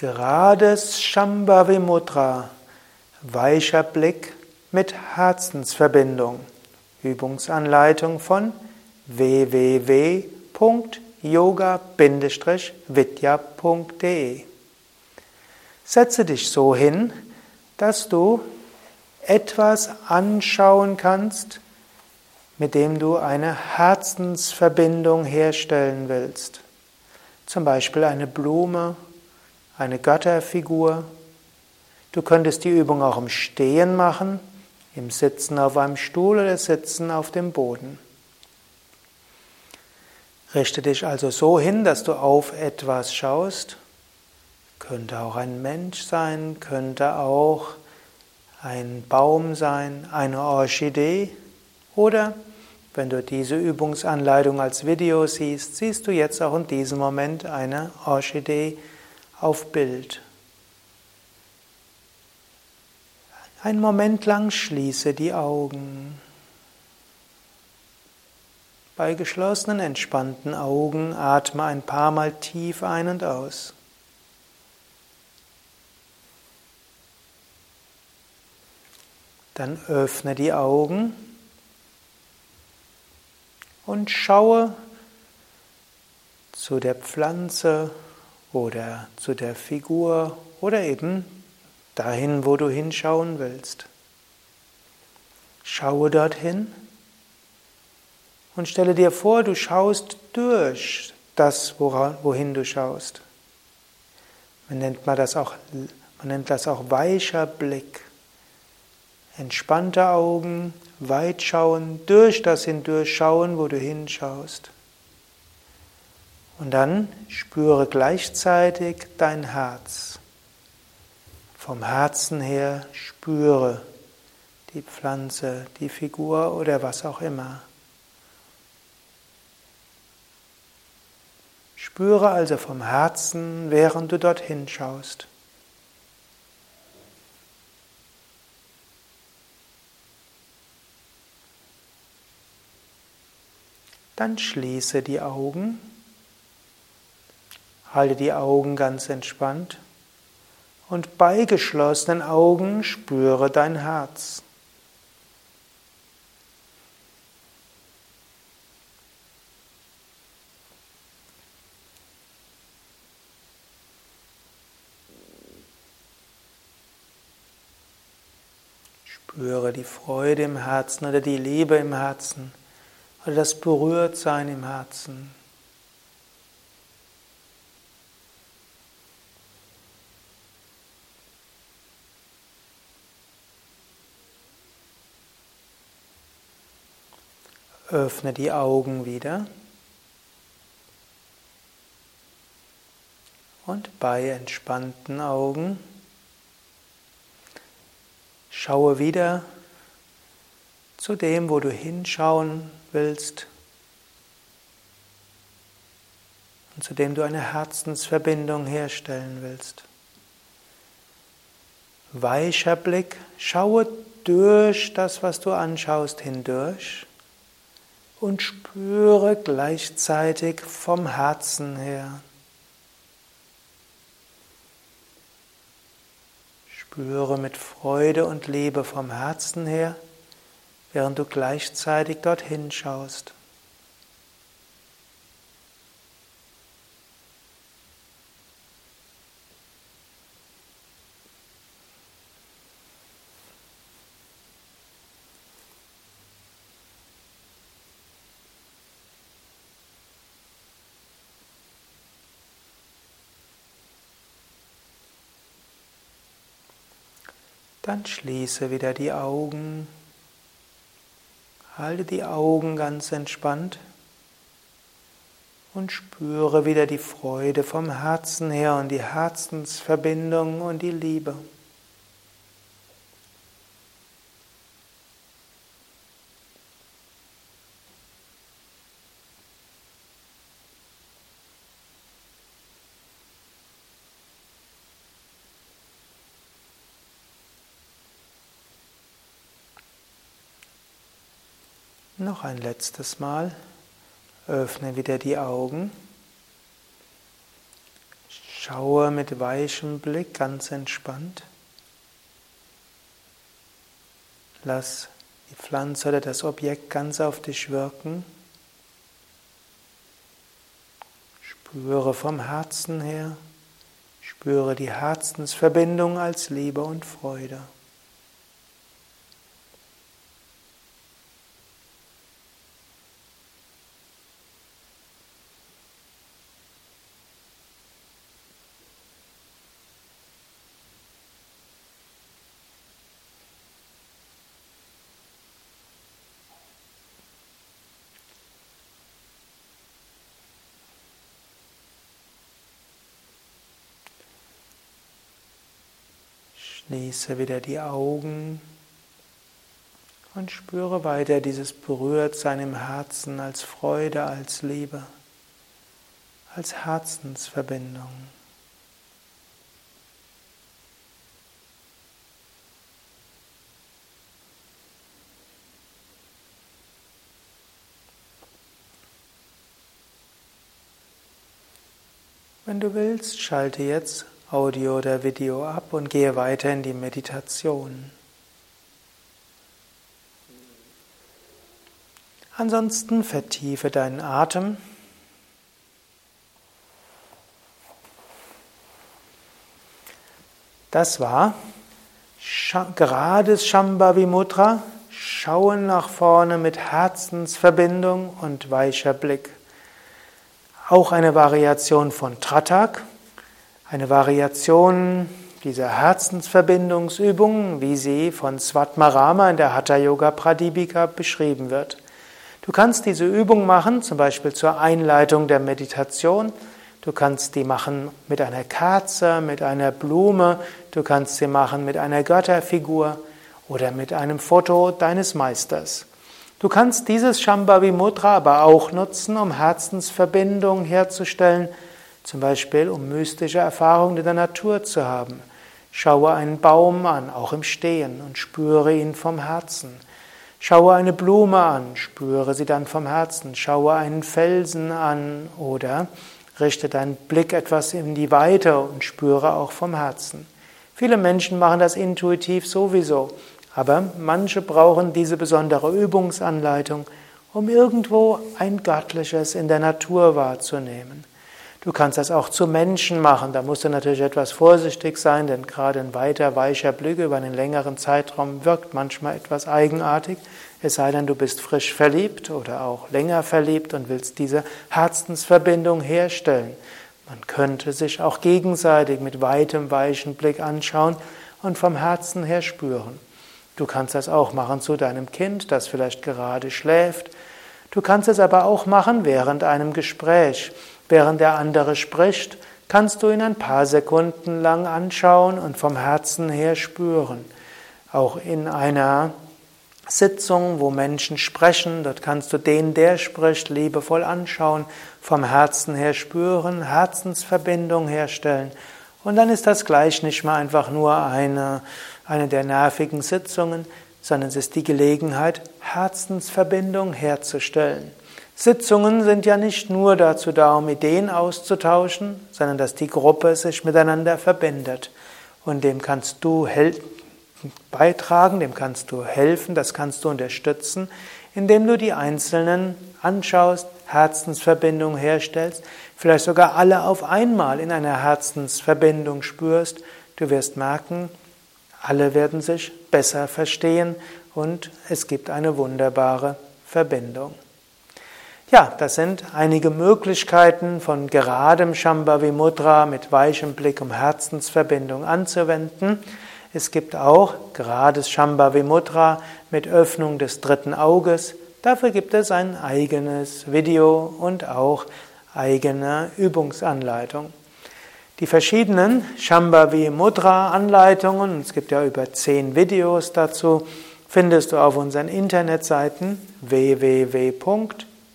Gerades Shambhavi Mudra, weicher Blick mit Herzensverbindung. Übungsanleitung von www.yoga-vidya.de Setze dich so hin, dass du etwas anschauen kannst, mit dem du eine Herzensverbindung herstellen willst. Zum Beispiel eine Blume eine Götterfigur. Du könntest die Übung auch im Stehen machen, im Sitzen auf einem Stuhl oder Sitzen auf dem Boden. Richte dich also so hin, dass du auf etwas schaust. Könnte auch ein Mensch sein, könnte auch ein Baum sein, eine Orchidee oder wenn du diese Übungsanleitung als Video siehst, siehst du jetzt auch in diesem Moment eine Orchidee auf Bild. Ein Moment lang schließe die Augen. Bei geschlossenen, entspannten Augen atme ein paar Mal tief ein und aus. Dann öffne die Augen und schaue zu der Pflanze oder zu der Figur oder eben dahin, wo du hinschauen willst. Schaue dorthin und stelle dir vor, du schaust durch das, wohin du schaust. Man nennt, man das auch, man nennt das auch weicher Blick. Entspannte Augen, weit schauen, durch das hindurchschauen, wo du hinschaust. Und dann spüre gleichzeitig dein Herz. Vom Herzen her spüre die Pflanze, die Figur oder was auch immer. Spüre also vom Herzen, während du dorthin schaust. Dann schließe die Augen. Halte die Augen ganz entspannt und bei geschlossenen Augen spüre dein Herz. Spüre die Freude im Herzen oder die Liebe im Herzen oder das Berührtsein im Herzen. Öffne die Augen wieder. Und bei entspannten Augen schaue wieder zu dem, wo du hinschauen willst und zu dem du eine Herzensverbindung herstellen willst. Weicher Blick, schaue durch das, was du anschaust, hindurch und spüre gleichzeitig vom Herzen her. Spüre mit Freude und Liebe vom Herzen her, während du gleichzeitig dorthin schaust. Dann schließe wieder die Augen. Halte die Augen ganz entspannt und spüre wieder die Freude vom Herzen her und die Herzensverbindung und die Liebe. Noch ein letztes Mal. Öffne wieder die Augen. Schaue mit weichem Blick ganz entspannt. Lass die Pflanze oder das Objekt ganz auf dich wirken. Spüre vom Herzen her, spüre die Herzensverbindung als Liebe und Freude. Schließe wieder die Augen und spüre weiter dieses Berührtsein im Herzen als Freude, als Liebe, als Herzensverbindung. Wenn du willst, schalte jetzt Audio oder Video ab und gehe weiter in die Meditation. Ansonsten vertiefe deinen Atem. Das war gerades Shambhavi Mudra, Schauen nach vorne mit Herzensverbindung und weicher Blick. Auch eine Variation von Tratak. Eine Variation dieser Herzensverbindungsübung, wie sie von Svatmarama in der Hatha Yoga Pradipika beschrieben wird. Du kannst diese Übung machen, zum Beispiel zur Einleitung der Meditation. Du kannst die machen mit einer Kerze, mit einer Blume. Du kannst sie machen mit einer Götterfigur oder mit einem Foto deines Meisters. Du kannst dieses Shambhavi Mudra aber auch nutzen, um Herzensverbindung herzustellen zum Beispiel um mystische Erfahrungen in der Natur zu haben. Schaue einen Baum an, auch im Stehen, und spüre ihn vom Herzen. Schaue eine Blume an, spüre sie dann vom Herzen. Schaue einen Felsen an oder richte deinen Blick etwas in die Weite und spüre auch vom Herzen. Viele Menschen machen das intuitiv sowieso, aber manche brauchen diese besondere Übungsanleitung, um irgendwo ein Göttliches in der Natur wahrzunehmen. Du kannst das auch zu Menschen machen. Da musst du natürlich etwas vorsichtig sein, denn gerade ein weiter, weicher Blick über einen längeren Zeitraum wirkt manchmal etwas eigenartig. Es sei denn, du bist frisch verliebt oder auch länger verliebt und willst diese Herzensverbindung herstellen. Man könnte sich auch gegenseitig mit weitem, weichen Blick anschauen und vom Herzen her spüren. Du kannst das auch machen zu deinem Kind, das vielleicht gerade schläft. Du kannst es aber auch machen während einem Gespräch. Während der andere spricht, kannst du ihn ein paar Sekunden lang anschauen und vom Herzen her spüren. Auch in einer Sitzung, wo Menschen sprechen, dort kannst du den, der spricht, liebevoll anschauen, vom Herzen her spüren, Herzensverbindung herstellen. Und dann ist das gleich nicht mal einfach nur eine, eine der nervigen Sitzungen, sondern es ist die Gelegenheit, Herzensverbindung herzustellen. Sitzungen sind ja nicht nur dazu da, um Ideen auszutauschen, sondern dass die Gruppe sich miteinander verbindet. Und dem kannst du beitragen, dem kannst du helfen, das kannst du unterstützen, indem du die Einzelnen anschaust, Herzensverbindung herstellst, vielleicht sogar alle auf einmal in einer Herzensverbindung spürst. Du wirst merken, alle werden sich besser verstehen und es gibt eine wunderbare Verbindung. Ja, das sind einige Möglichkeiten von geradem Shambhavi Mudra mit weichem Blick um Herzensverbindung anzuwenden. Es gibt auch gerades Shambhavi Mudra mit Öffnung des dritten Auges. Dafür gibt es ein eigenes Video und auch eigene Übungsanleitung. Die verschiedenen Shambhavi Mudra Anleitungen, es gibt ja über zehn Videos dazu, findest du auf unseren Internetseiten www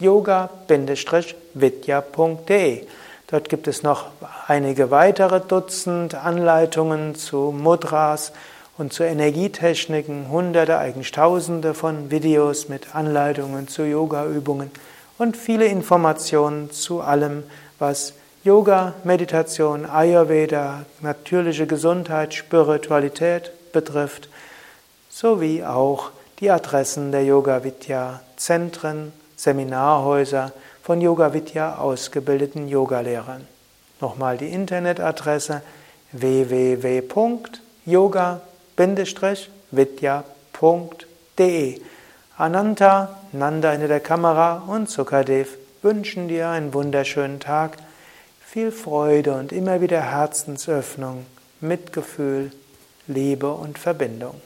yoga-vidya.de. Dort gibt es noch einige weitere Dutzend Anleitungen zu Mudras und zu Energietechniken, hunderte, eigentlich tausende von Videos mit Anleitungen zu Yogaübungen und viele Informationen zu allem, was Yoga, Meditation, Ayurveda, natürliche Gesundheit, Spiritualität betrifft, sowie auch die Adressen der Yoga Vidya Zentren, Seminarhäuser von Yoga Vidya ausgebildeten Yogalehrern. Nochmal die Internetadresse www.yoga-vidya.de Ananta, Nanda hinter der Kamera und Sukadev wünschen dir einen wunderschönen Tag, viel Freude und immer wieder Herzensöffnung, Mitgefühl, Liebe und Verbindung.